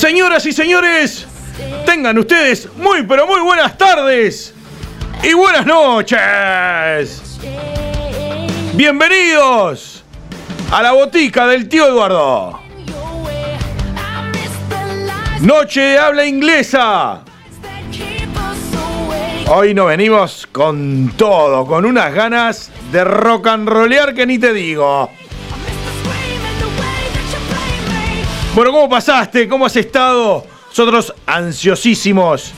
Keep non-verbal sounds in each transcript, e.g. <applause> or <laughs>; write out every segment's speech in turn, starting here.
Señoras y señores, tengan ustedes muy pero muy buenas tardes y buenas noches. Bienvenidos a la botica del tío Eduardo. Noche de habla inglesa. Hoy nos venimos con todo, con unas ganas de rock and rollear que ni te digo. Bueno, ¿cómo pasaste? ¿Cómo has estado? Nosotros ansiosísimos.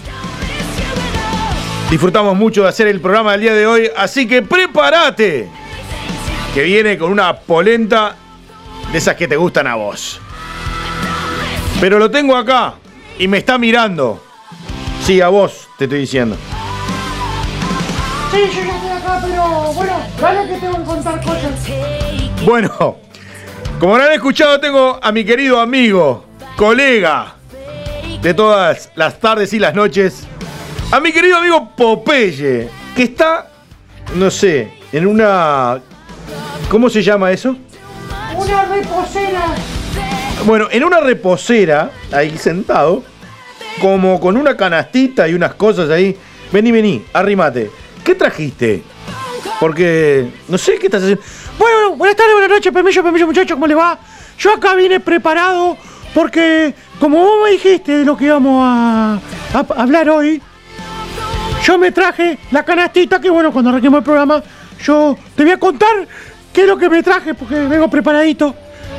Disfrutamos mucho de hacer el programa del día de hoy, así que prepárate. Que viene con una polenta de esas que te gustan a vos. Pero lo tengo acá y me está mirando. Sí, a vos te estoy diciendo. Sí, yo ya estoy acá, pero bueno, dale que tengo que contar cosas. Bueno, como habrán escuchado, tengo a mi querido amigo, colega de todas las tardes y las noches, a mi querido amigo Popeye, que está, no sé, en una... ¿Cómo se llama eso? Una reposera. Bueno, en una reposera, ahí sentado, como con una canastita y unas cosas ahí. Vení, vení, arrimate. ¿Qué trajiste? Porque, no sé, ¿qué estás haciendo? Buenas tardes, buenas noches, permiso, permiso, muchachos, ¿cómo le va? Yo acá vine preparado porque, como vos me dijiste de lo que íbamos a, a hablar hoy, yo me traje la canastita que, bueno, cuando arranquemos el programa, yo te voy a contar qué es lo que me traje porque vengo preparadito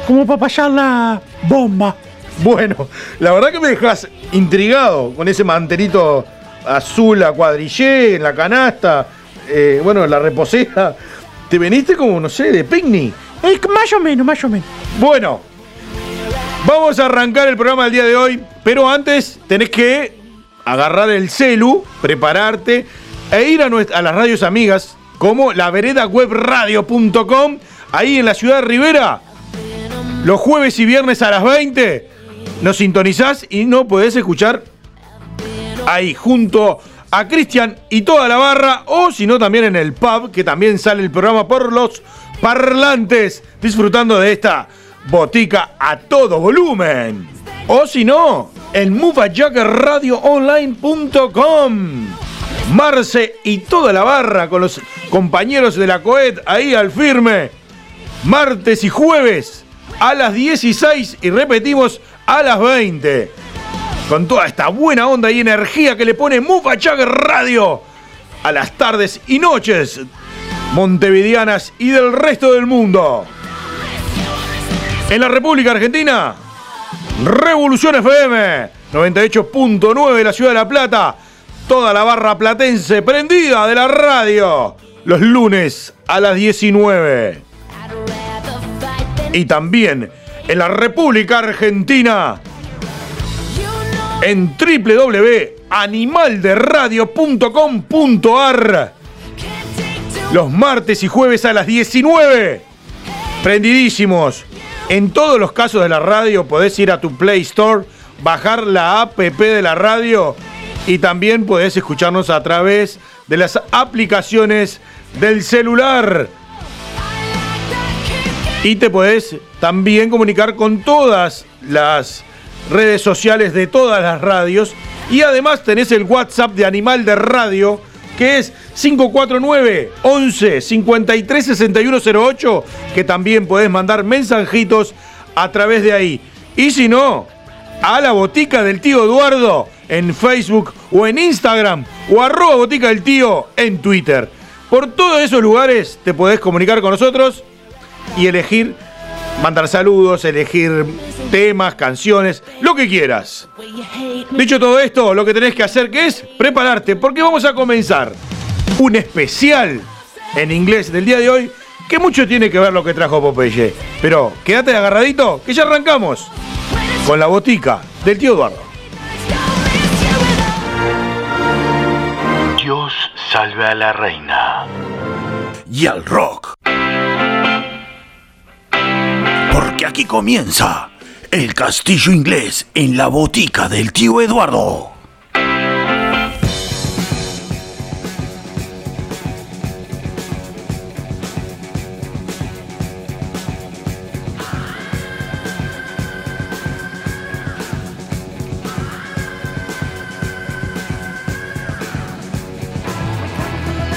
como para pasar la bomba. Bueno, la verdad que me dejas intrigado con ese mantelito azul a cuadrillé en la canasta. eh, bueno, la reposera. Te veniste como, no sé, de picnic. Eh, más o menos, más o menos. Bueno, vamos a arrancar el programa del día de hoy, pero antes tenés que agarrar el celu, prepararte e ir a, nuestra- a las radios amigas como la veredawebradio.com, ahí en la ciudad de Rivera, los jueves y viernes a las 20, nos sintonizás y no podés escuchar ahí junto a Cristian y toda la barra, o si no también en el pub, que también sale el programa por los parlantes, disfrutando de esta botica a todo volumen. O si no, en movajackerradioonline.com. Marce y toda la barra con los compañeros de la COED ahí al firme. Martes y jueves a las 16 y repetimos a las 20 con toda esta buena onda y energía que le pone Mufa Jagger Radio a las tardes y noches montevideanas y del resto del mundo. En la República Argentina, Revolución FM 98.9 de la ciudad de La Plata, toda la barra platense prendida de la radio los lunes a las 19. Y también en la República Argentina, en www.animalderadio.com.ar los martes y jueves a las 19. Prendidísimos. En todos los casos de la radio podés ir a tu Play Store, bajar la app de la radio y también podés escucharnos a través de las aplicaciones del celular. Y te podés también comunicar con todas las redes sociales de todas las radios. Y además tenés el WhatsApp de Animal de Radio, que es 549 11 53 6108, que también podés mandar mensajitos a través de ahí. Y si no, a la botica del tío Eduardo en Facebook o en Instagram o arroba botica del tío en Twitter. Por todos esos lugares te podés comunicar con nosotros y elegir, mandar saludos, elegir temas, canciones, lo que quieras. Dicho todo esto, lo que tenés que hacer que es prepararte, porque vamos a comenzar un especial en inglés del día de hoy que mucho tiene que ver lo que trajo Popeye. Pero quédate agarradito, que ya arrancamos con la botica del tío Eduardo. Dios salve a la reina. Y al rock. Porque aquí comienza el castillo inglés en la botica del tío Eduardo.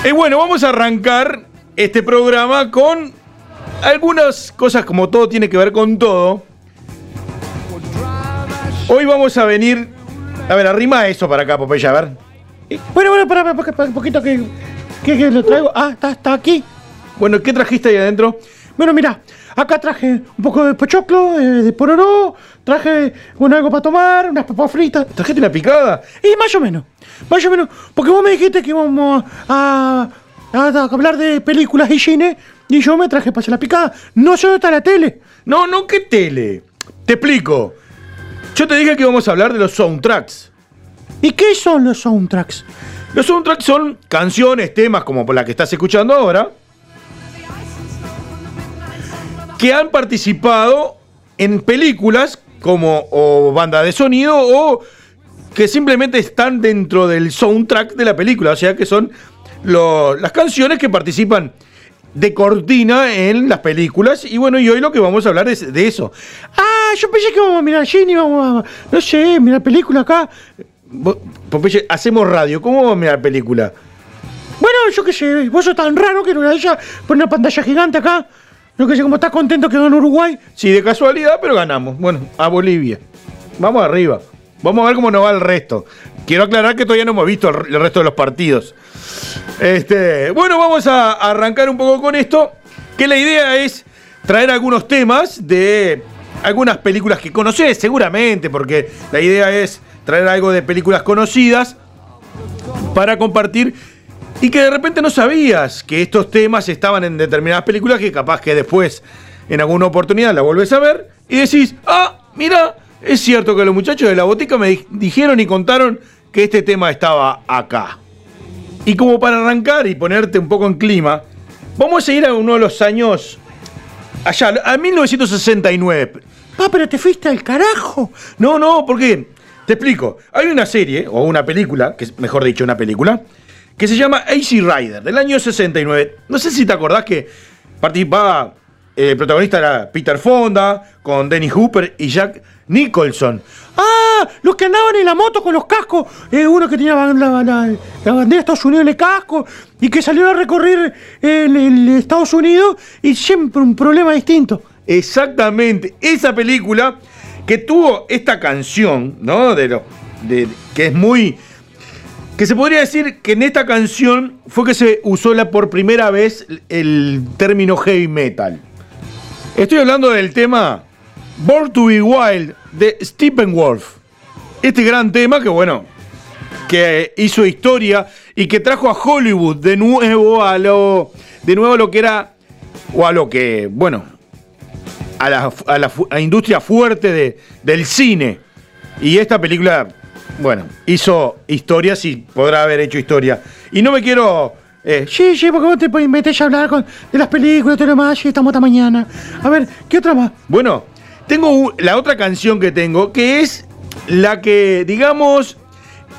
Y bueno, vamos a arrancar este programa con algunas cosas como todo tiene que ver con todo. Hoy vamos a venir... A ver, arrima eso para acá, Popeye, a ver. Bueno, bueno, para, para, para un poquito que, que, que lo traigo. Ah, está, está aquí. Bueno, ¿qué trajiste ahí adentro? Bueno, mira, acá traje un poco de pochoclo, eh, de pororó, traje bueno, algo para tomar, unas papas fritas. ¿Trajiste una picada? Y más o menos, más o menos, porque vos me dijiste que íbamos a, a- a hablar de películas y cine, y yo me traje para hacer la picada. No solo está la tele. No, no, ¿qué tele? Te explico. Yo te dije que íbamos a hablar de los soundtracks. ¿Y qué son los soundtracks? Los soundtracks son canciones, temas como la que estás escuchando ahora, que han participado en películas como o banda de sonido o que simplemente están dentro del soundtrack de la película, o sea que son lo- las canciones que participan de cortina en las películas y bueno, y hoy lo que vamos a hablar es de eso. Ah, yo pensé que íbamos a mirar cine, íbamos a, no sé, mirar película acá. Popeye, hacemos radio, ¿cómo vamos a mirar película? Bueno, yo qué sé, vos sos tan raro que en una de ellas pone una pantalla gigante acá. Yo qué sé, como estás contento que ganó Uruguay. Sí, de casualidad, pero ganamos. Bueno, a Bolivia. Vamos arriba. Vamos a ver cómo nos va el resto. Quiero aclarar que todavía no hemos visto el, resto de los partidos. Este, bueno, vamos a arrancar un poco con esto. Que la idea es traer algunos temas de algunas películas que conoces, seguramente, porque la idea es traer algo de películas conocidas para compartir y que de repente no sabías que estos temas estaban en determinadas películas que capaz que después en alguna oportunidad la vuelves a ver y decís, ah, mira, es cierto que los muchachos de la botica me di- dijeron y contaron que este tema estaba acá. Y como para arrancar y ponerte un poco en clima, vamos a ir a uno de los años, allá, a 1969. Ah, pero te fuiste al carajo. No, no, porque te explico. Hay una serie, o una película, que mejor dicho, una película, que se llama AC Rider, del año 69. No sé si te acordás que participaba, eh, el protagonista era Peter Fonda, con Dennis Hooper y Jack Nicholson. Ah, los que andaban en la moto con los cascos. Eh, uno que tenía la, bandera de Estados Unidos en el casco y que salió a recorrer el, el Estados Unidos y siempre un problema distinto. Exactamente, esa película que tuvo esta canción, ¿no? De lo, de, que es muy. Que se podría decir que en esta canción fue que se usó la, por primera vez el término heavy metal. Estoy hablando del tema Born to Be Wild de Steppenwolf. Este gran tema que, bueno, que hizo historia y que trajo a Hollywood de nuevo a lo, de nuevo a lo que era, o a lo que, bueno, a la, a la industria fuerte de- del cine. Y esta película, bueno, hizo historia, sí, podrá haber hecho historia. Y no me quiero... eh, Sí, sí, porque vos te meter a hablar con, de las películas y demás y estamos hasta mañana. A ver, ¿qué otra más? Bueno, tengo la otra canción que tengo, que es la que, digamos,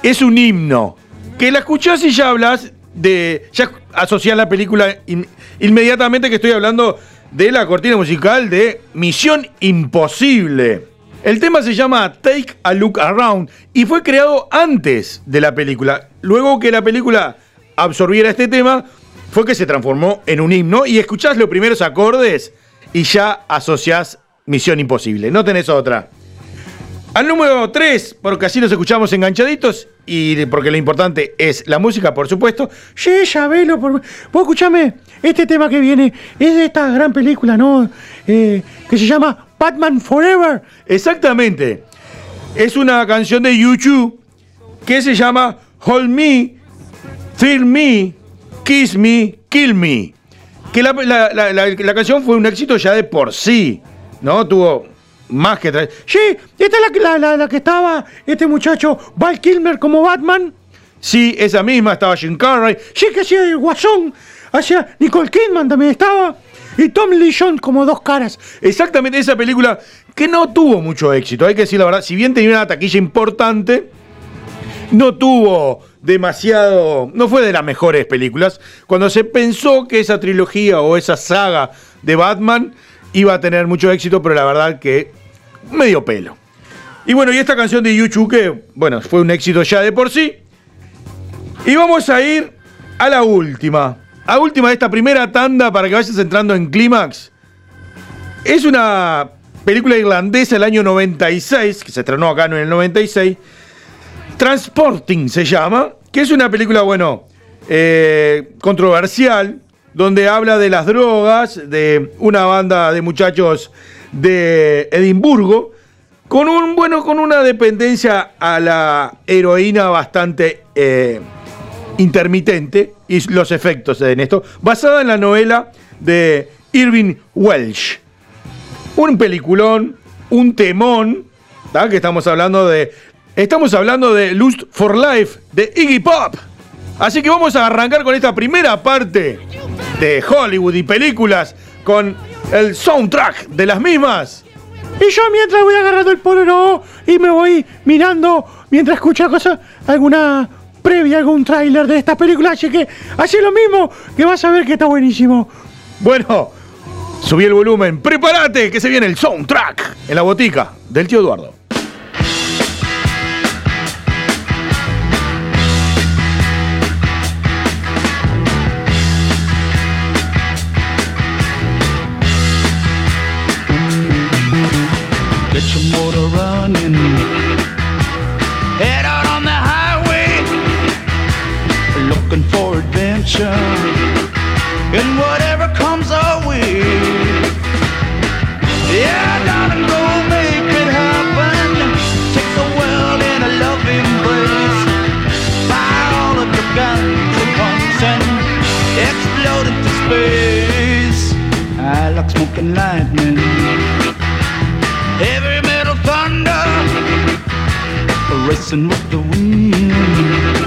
es un himno. Que la escuchás y ya hablas de. Ya asociás la película in- inmediatamente que estoy hablando de la cortina musical de Misión Imposible. El tema se llama Take a Look Around y fue creado antes de la película. Luego que la película absorbiera este tema, fue que se transformó en un himno y escuchás los primeros acordes y ya asociás Misión Imposible. No tenés otra. Al número 3, porque así nos escuchamos enganchaditos y porque lo importante es la música, por supuesto. Sí, ya velo. Por... Vos escuchame, este tema que viene es de esta gran película, ¿no? Eh, que se llama Batman Forever. Exactamente. Es una canción de YouTube que se llama Hold Me, Feel Me, Kiss Me, Kill Me. Que la canción fue un éxito ya de por sí, ¿no? Tuvo más que... tra- Sí, esta es la, la- la- la que estaba este muchacho Val Kilmer como Batman. Sí, esa misma estaba Jim Carrey. Sí, que hacía el Guasón. Hacía Nicole Kidman también estaba. Y Tom Lee Jones como dos caras. Exactamente esa película que no tuvo mucho éxito, hay que decir la verdad. Si bien tenía una taquilla importante, no tuvo demasiado. No fue de las mejores películas. Cuando se pensó que esa trilogía o esa saga de Batman iba a tener mucho éxito, pero la verdad que medio pelo. Y bueno, y esta canción de YouTube que, bueno, fue un éxito ya de por sí. Y vamos a ir a la última. A última de esta primera tanda para que vayas entrando en clímax. Es una película irlandesa del año 96, que se estrenó acá en el 96. Transporting se llama, que es una película, bueno, eh, controversial, donde habla de las drogas, de una banda de muchachos de Edimburgo, con un, bueno, con una dependencia a la heroína bastante eh, intermitente y los efectos en esto, basada en la novela de Irving Welsh. Un peliculón, un temón, que estamos hablando de. Estamos hablando de Lust for Life de Iggy Pop. Así que vamos a arrancar con esta primera parte de Hollywood y películas con el soundtrack de las mismas. Y yo mientras voy agarrando el polvo y me voy mirando mientras escucho cosas, alguna previa, algún tráiler de esta película. Así que así lo mismo que vas a ver que está buenísimo. Bueno, subí el volumen. Prepárate que se viene el soundtrack en la botica del tío Eduardo. Get your motor running. Head out on the highway. Looking for adventure. And whatever comes our way. Yeah, darling, go make it happen. Take the world in a love embrace. Fire all of your guns at once and explode into space. I like smoking lightning racing with the wind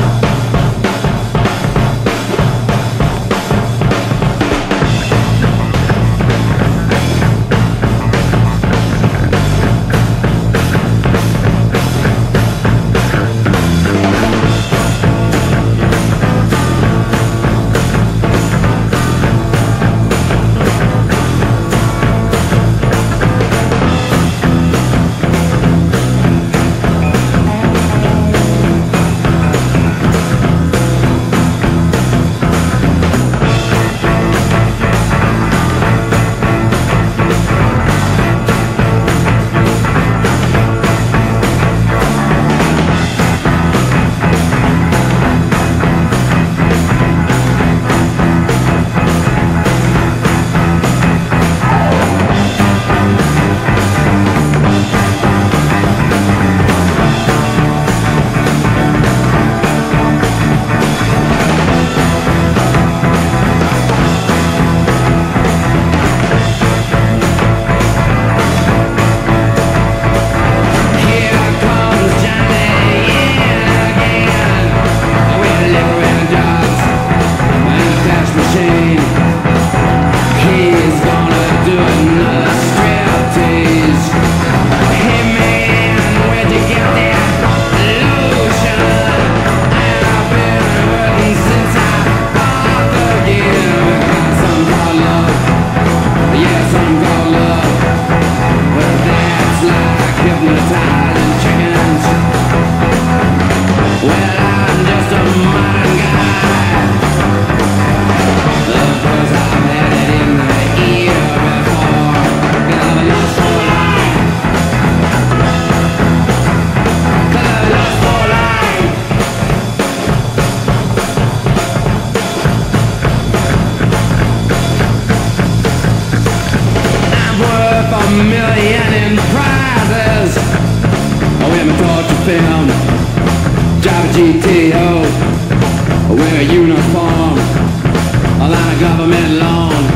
CTO. I wear a uniform, a line of government loan.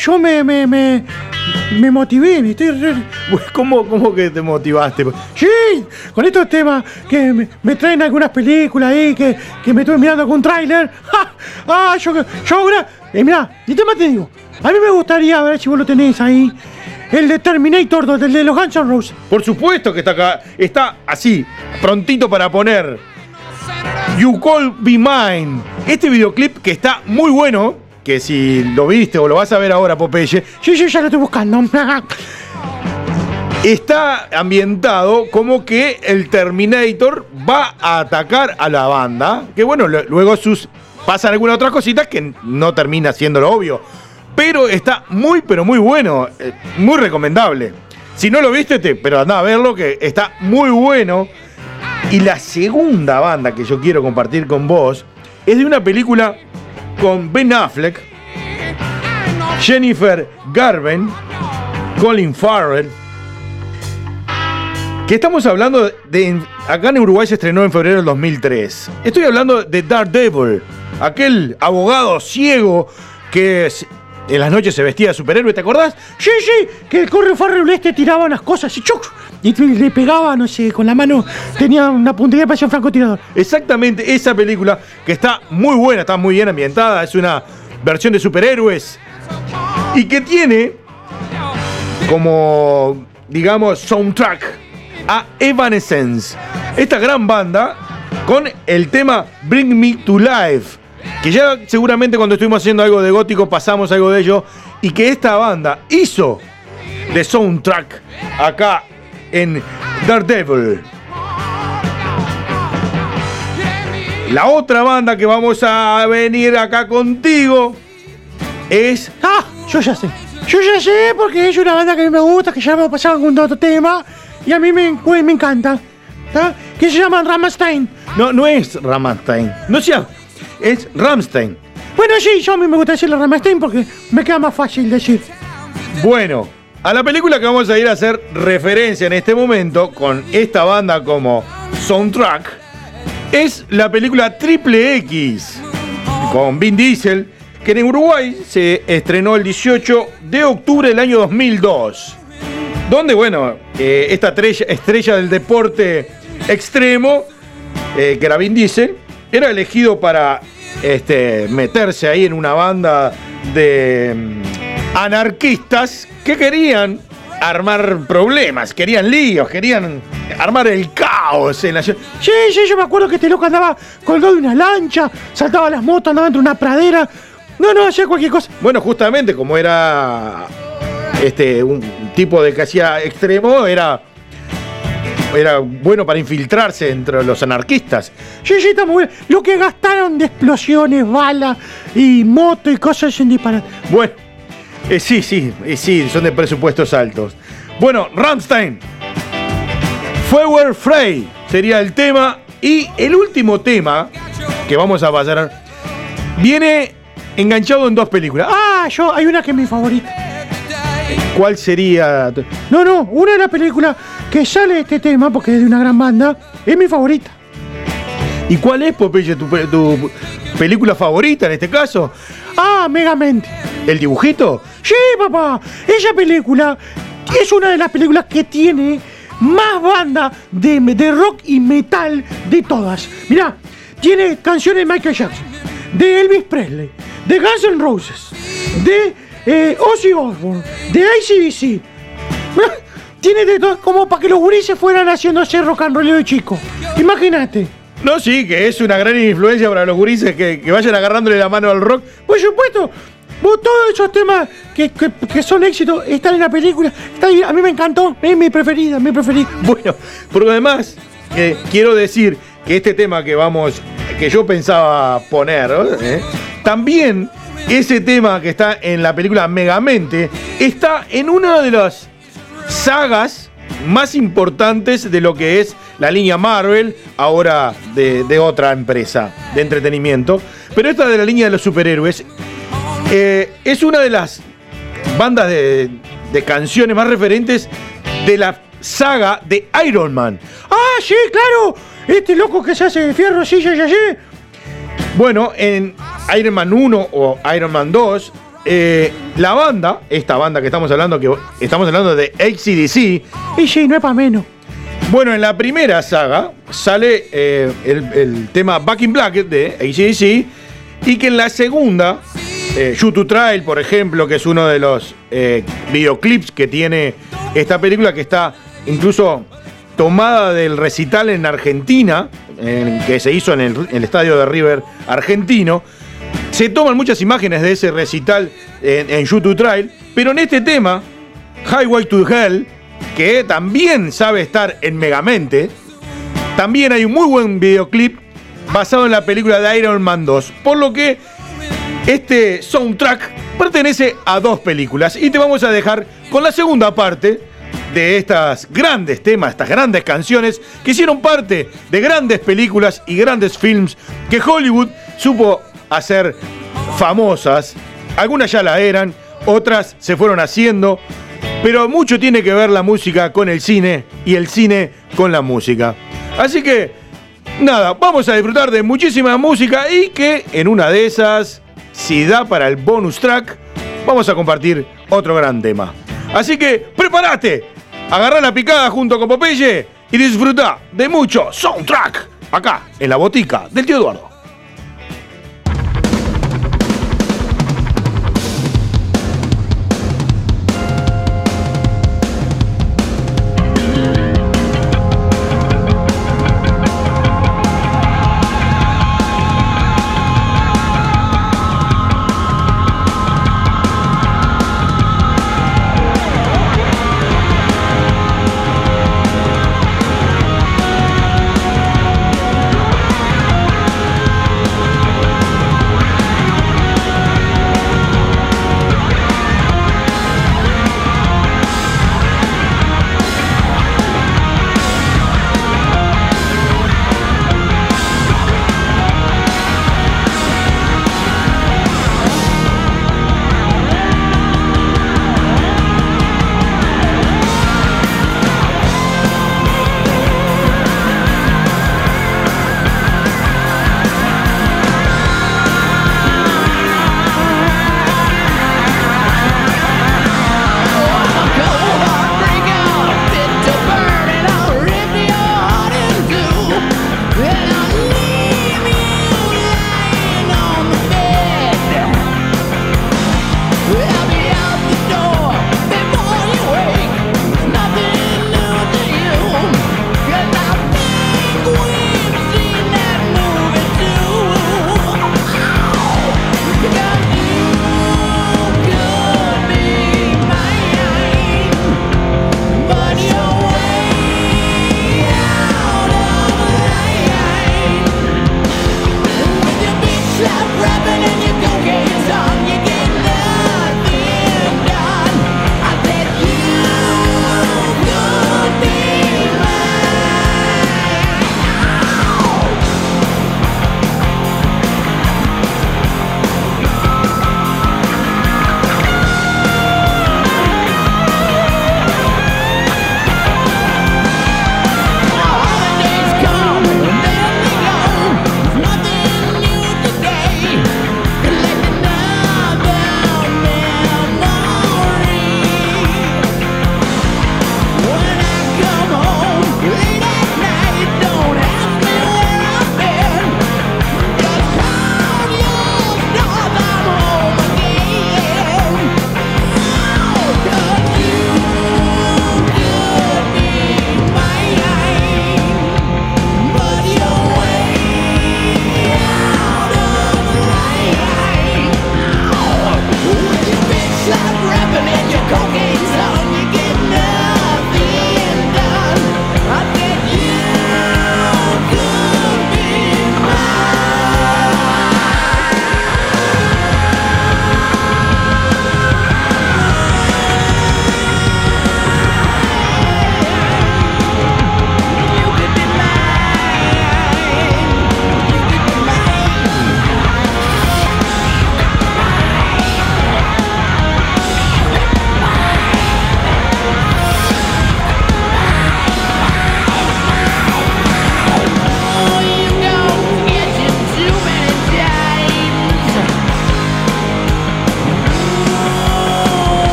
Yo me, me, me, me motivé, estoy re- ¿Cómo, ¿Cómo que te motivaste? Sí, con estos temas que me, me traen algunas películas ahí, que, que me estuve mirando algún tráiler. ¡Ja! <laughs> Ah, yo, yo ahora, eh, mirá, y tema te digo, a mí me gustaría ver si vos lo tenés ahí, el de Terminator 2, el de los Guns N' Roses. Por supuesto que está acá. Está así, prontito para poner. You Call Be Mine. Este videoclip que está muy bueno. Que si lo viste o lo vas a ver ahora, Popeye. Sí, sí, ya lo estoy buscando. <laughs> Está ambientado como que el Terminator va a atacar a la banda. Que bueno, luego sus pasan algunas otras cositas que no termina siendo lo obvio. Pero está muy, pero muy bueno. eh, Muy recomendable. Si no lo viste, te, pero anda a verlo que está muy bueno. Y la segunda banda que yo quiero compartir con vos es de una película con Ben Affleck, Jennifer Garvin, Colin Farrell. Que estamos hablando de. Acá en Uruguay se estrenó en febrero del 2003. Estoy hablando de Daredevil, aquel abogado ciego que en las noches se vestía de superhéroe, ¿te acordás? Sí, sí, que el corre Farrell este tiraba unas cosas y chuc, y le pegaba, no sé, con la mano, tenía una puntería para un francotirador. Exactamente esa película que está muy buena, está muy bien ambientada, es una versión de superhéroes y que tiene como, digamos, soundtrack a Evanescence, esta gran banda con el tema Bring Me to Life, que ya seguramente cuando estuvimos haciendo algo de gótico pasamos algo de ello y que esta banda hizo de soundtrack acá en Daredevil. La otra banda que vamos a venir acá contigo es Ah, yo ya sé. Yo ya sé porque es una banda que a mí me gusta, que ya me pasado algún otro tema y a mí me, me encanta. ¿tá? Que se llama Rammstein. No, no es Rammstein. No sea, es Ramstein. Bueno, sí, yo a mí me gusta decirle Rammstein porque me queda más fácil decir. Bueno, a la película que vamos a ir a hacer referencia en este momento con esta banda como soundtrack es la película Triple X con Vin Diesel que en Uruguay se estrenó el 18 de octubre del año 2002. Donde, bueno, eh, esta estrella, estrella del deporte extremo, eh, que era Vin Diesel, era elegido para este, meterse ahí en una banda de mm, anarquistas que querían armar problemas, querían líos, querían armar el caos en la ciudad. Sí, sí, yo me acuerdo que este loco andaba colgado de una lancha, saltaba las motos, andaba entre una pradera. No, no, hacía cualquier cosa. Bueno, justamente como era este un tipo de que hacía extremo, era era bueno para infiltrarse entre los anarquistas. Sí, sí, está muy bien. Lo que gastaron de explosiones, balas y moto y cosas en disparar. Bueno, eh, sí, sí, eh, sí, son de presupuestos altos. Bueno, Rammstein. Feuer Frey sería el tema. Y el último tema que vamos a pasar viene enganchado en dos películas. Ah, yo, hay una que es mi favorita. ¿Cuál sería? No, no, una de las películas que sale de este tema, porque es de una gran banda, es mi favorita. ¿Y cuál es, Popeye, tu, pe- tu película favorita en este caso? Ah, Megamente. ¿El dibujito? Sí, papá, esa película es una de las películas que tiene más banda de, de rock y metal de todas. Mirá, tiene canciones de Michael Jackson, de Elvis Presley, de Guns N' Roses, de eh, Ozzy Osbourne, de ACDC. Tiene de todo, como para que los gurises fueran haciéndose rock and roll de chico. Imagínate. No, sí, que es una gran influencia para los gurises que, que vayan agarrándole la mano al rock. Por supuesto, vos todos esos temas que, que- que son éxitos están en la película. A mí me encantó, es mi preferida, mi preferida. Bueno, porque además eh, quiero decir que este tema que vamos, que yo pensaba poner, ¿eh? también ese tema que está en la película Megamente está en una de las sagas más importantes de lo que es la línea Marvel, ahora de, otra empresa de entretenimiento. Pero esta de la línea de los superhéroes eh, es una de las bandas de, de canciones más referentes de la saga de Iron Man. Ah, sí, claro. Este loco que se hace de fierro, sí, ya, ya, sí. Bueno, en Iron Man 1 o Iron Man 2, eh, la banda, esta banda que estamos hablando, que estamos hablando de ACDC, Y sí, no es para menos. bueno, en la primera saga sale eh, el, tema Back in Black de ACDC y que en la segunda, eh, to Trial, por ejemplo, que es uno de los eh, videoclips que tiene esta película que está incluso tomada del recital en Argentina, en- que se hizo en el estadio de River argentino. Se toman muchas imágenes de ese recital en, en to Trial, pero en este tema, Highway to Hell, que también sabe estar en Megamente, también hay un muy buen videoclip basado en la película de Iron Man 2, por lo que este soundtrack pertenece a dos películas y te vamos a dejar con la segunda parte de estas grandes temas, estas grandes canciones que hicieron parte de grandes películas y grandes films que Hollywood supo hacer famosas. Algunas ya la eran, otras se fueron haciendo, pero mucho tiene que ver la música con el cine y el cine con la música. Así que, nada, vamos a disfrutar de muchísima música y que en una de esas, si da para el bonus track, vamos a compartir otro gran tema. Así que, prepárate, agarrá la picada junto con Popeye y disfruta de mucho soundtrack acá en la botica del tío Eduardo.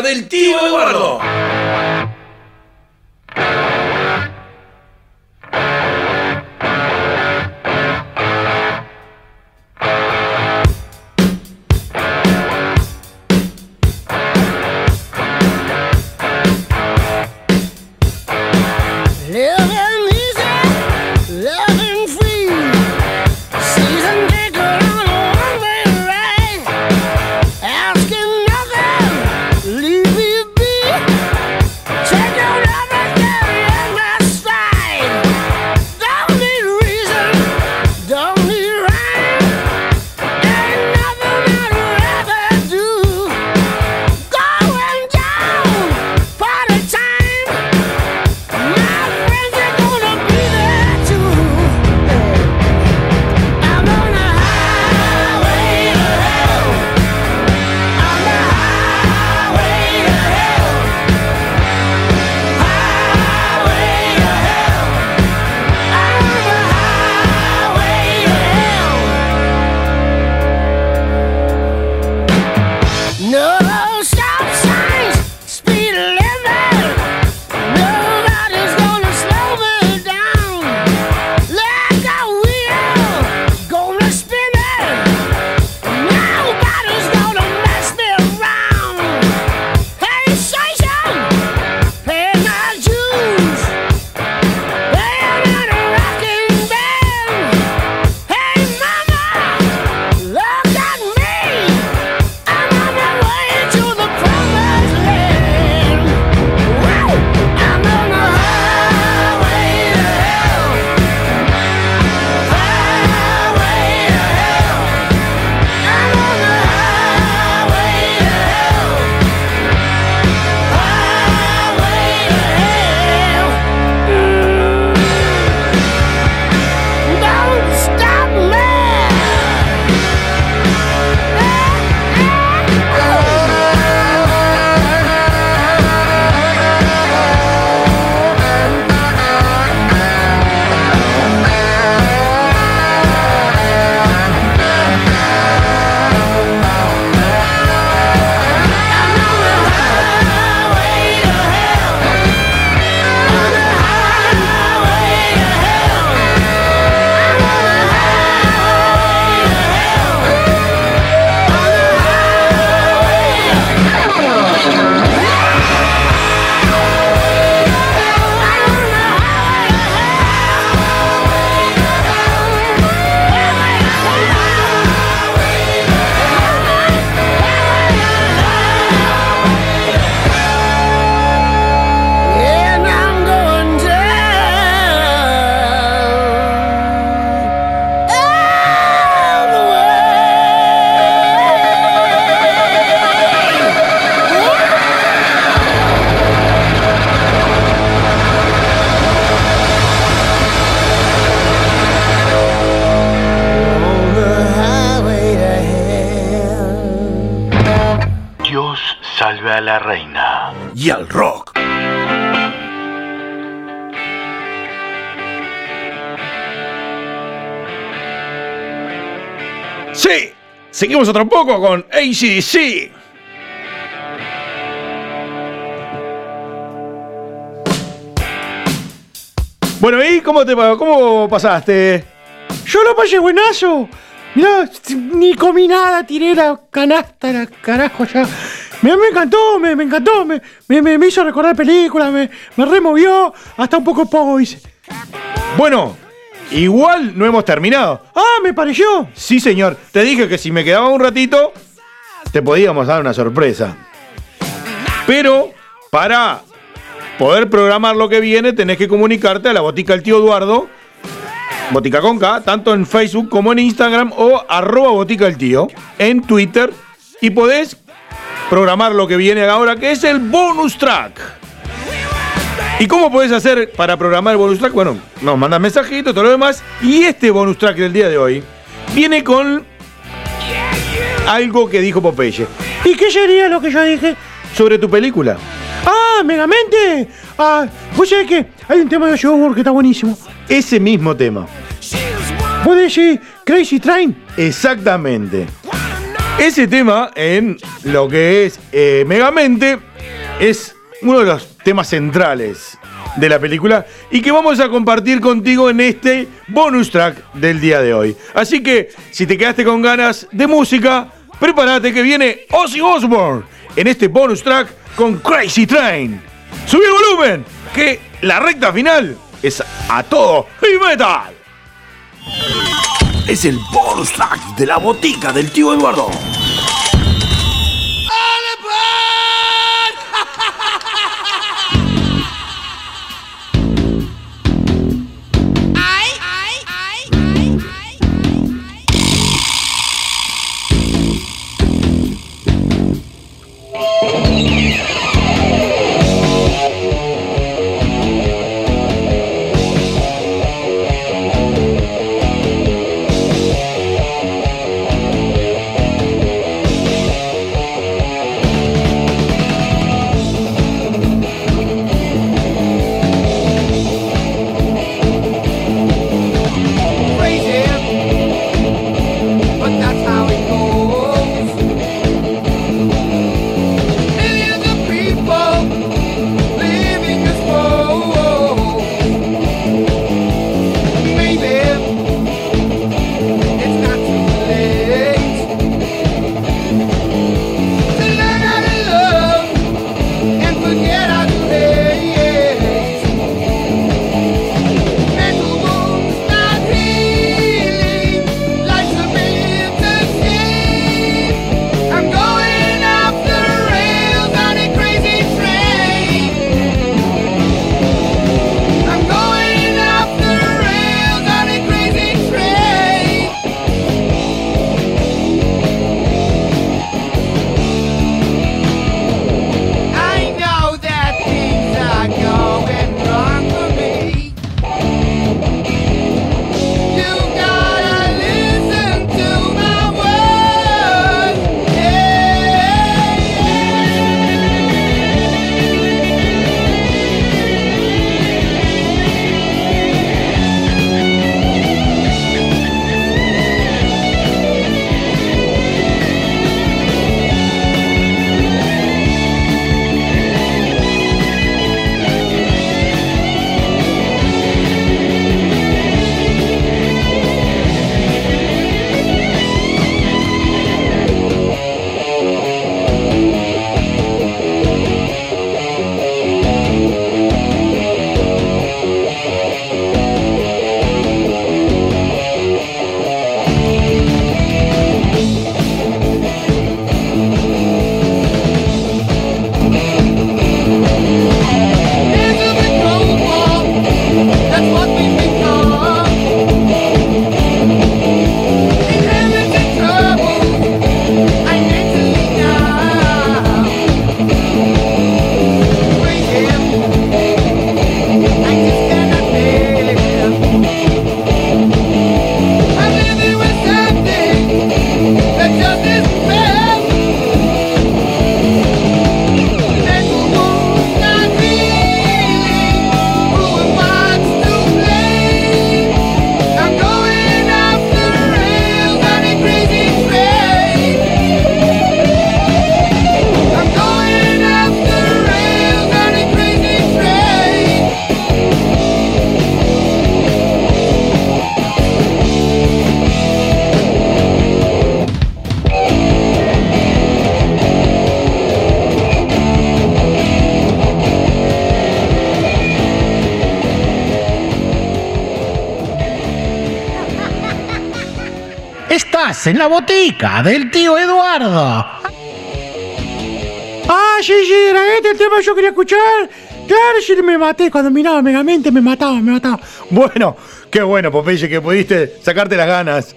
Del tío Eduardo. Salve a la reina. Y al rock. Sí, seguimos otro poco con ACDC. Bueno, ¿y cómo te cómo pasaste? Yo lo pasé buenazo. Mirá, ni comí nada, tiré la canasta, la carajo ya. Me, me encantó, me, me encantó, me, me, me- hizo recordar películas, me, me removió, hasta un poco hice. Bueno, igual no hemos terminado. Ah, me pareció. Sí, señor. Te dije que si me quedaba un ratito, te podíamos dar una sorpresa. Pero para poder programar lo que viene, tenés que comunicarte a la botica del tío Eduardo, botica con K, tanto en Facebook como en Instagram o arroba botica del tío en Twitter y podés programar lo que viene ahora, que es el bonus track. ¿Y cómo podés hacer para programar el bonus track? Bueno, nos mandas mensajitos, todo lo demás. Y este bonus track del día de hoy viene con algo que dijo Popeye ¿Y qué sería lo que yo dije? sobre tu película. ¡Ah, Megamente! Ah, vos sabés que hay un tema de Shower que está buenísimo. Ese mismo tema. ¿Vos decís Crazy Train? Exactamente. Ese tema en lo que es eh, Megamente es uno de los temas centrales de la película y que vamos a compartir contigo en este bonus track del día de hoy. Así que si te quedaste con ganas de música, prepárate que viene Ozzy Osbourne en este bonus track con Crazy Train. Subí volumen, que la recta final es a todo y metal. Es el bonus track de la botica del tío Eduardo. En la botica del tío Eduardo. Ah, sí, sí, era este el tema yo quería escuchar. Claro, sí, me maté. Cuando miraba Megamente me mataba, me mataba. Bueno, qué bueno, Popeye, que pudiste sacarte las ganas.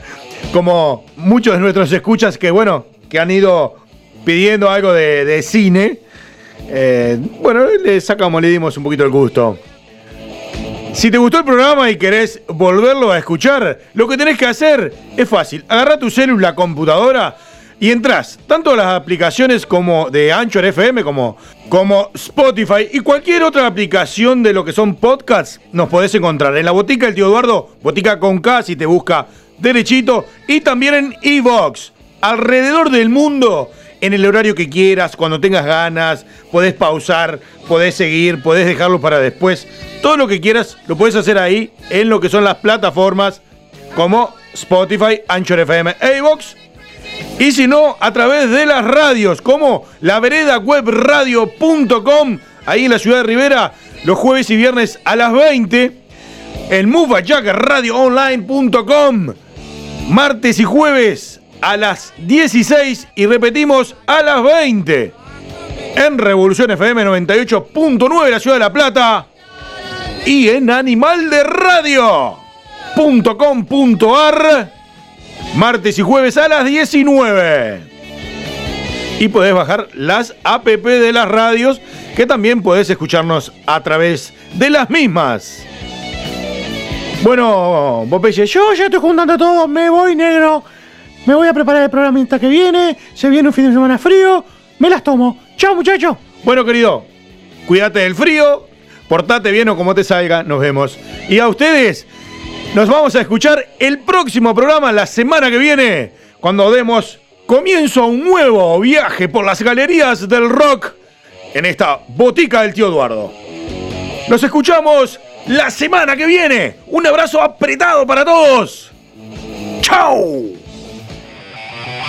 Como muchos de nuestros escuchas que, bueno, que han ido pidiendo algo de, de cine. eh, bueno, le sacamos, le dimos un poquito el gusto. Si te gustó el programa y querés volverlo a escuchar, lo que tenés que hacer es fácil. Agarra tu celular, la computadora y entras tanto a las aplicaciones como de Anchor FM, como, como Spotify y cualquier otra aplicación de lo que son podcasts, nos podés encontrar en la botica del tío Eduardo, botica con K si te busca derechito, y también en Evox. alrededor del mundo en el horario que quieras, cuando tengas ganas, podés pausar, podés seguir, podés dejarlo para después. Todo lo que quieras lo puedes hacer ahí en lo que son las plataformas como Spotify, Anchor FM, iVoox y si no, a través de las radios, como la vereda webradio.com, ahí en la ciudad de Rivera, los jueves y viernes a las 20. El radioonline.com, martes y jueves a las 16 y repetimos a las 20. En Revolución FM 98.9, la ciudad de La Plata. Y en animalderadio.com.ar martes y jueves a las 19. Y podés bajar las app de las radios, que también podés escucharnos a través de las mismas. Bueno, Popeye, Yo ya estoy juntando todo, me voy negro. Me voy a preparar el programita que viene. Se viene un fin de semana frío. Me las tomo. Chao, muchachos. bueno querido, cuídate del frío, portate bien o como te salga, nos vemos. Y a ustedes, nos vamos a escuchar el próximo programa la semana que viene, cuando demos comienzo a un nuevo viaje por las galerías del rock en esta botica del tío Eduardo. Nos escuchamos la semana que viene. Un abrazo apretado para todos. ¡Chao!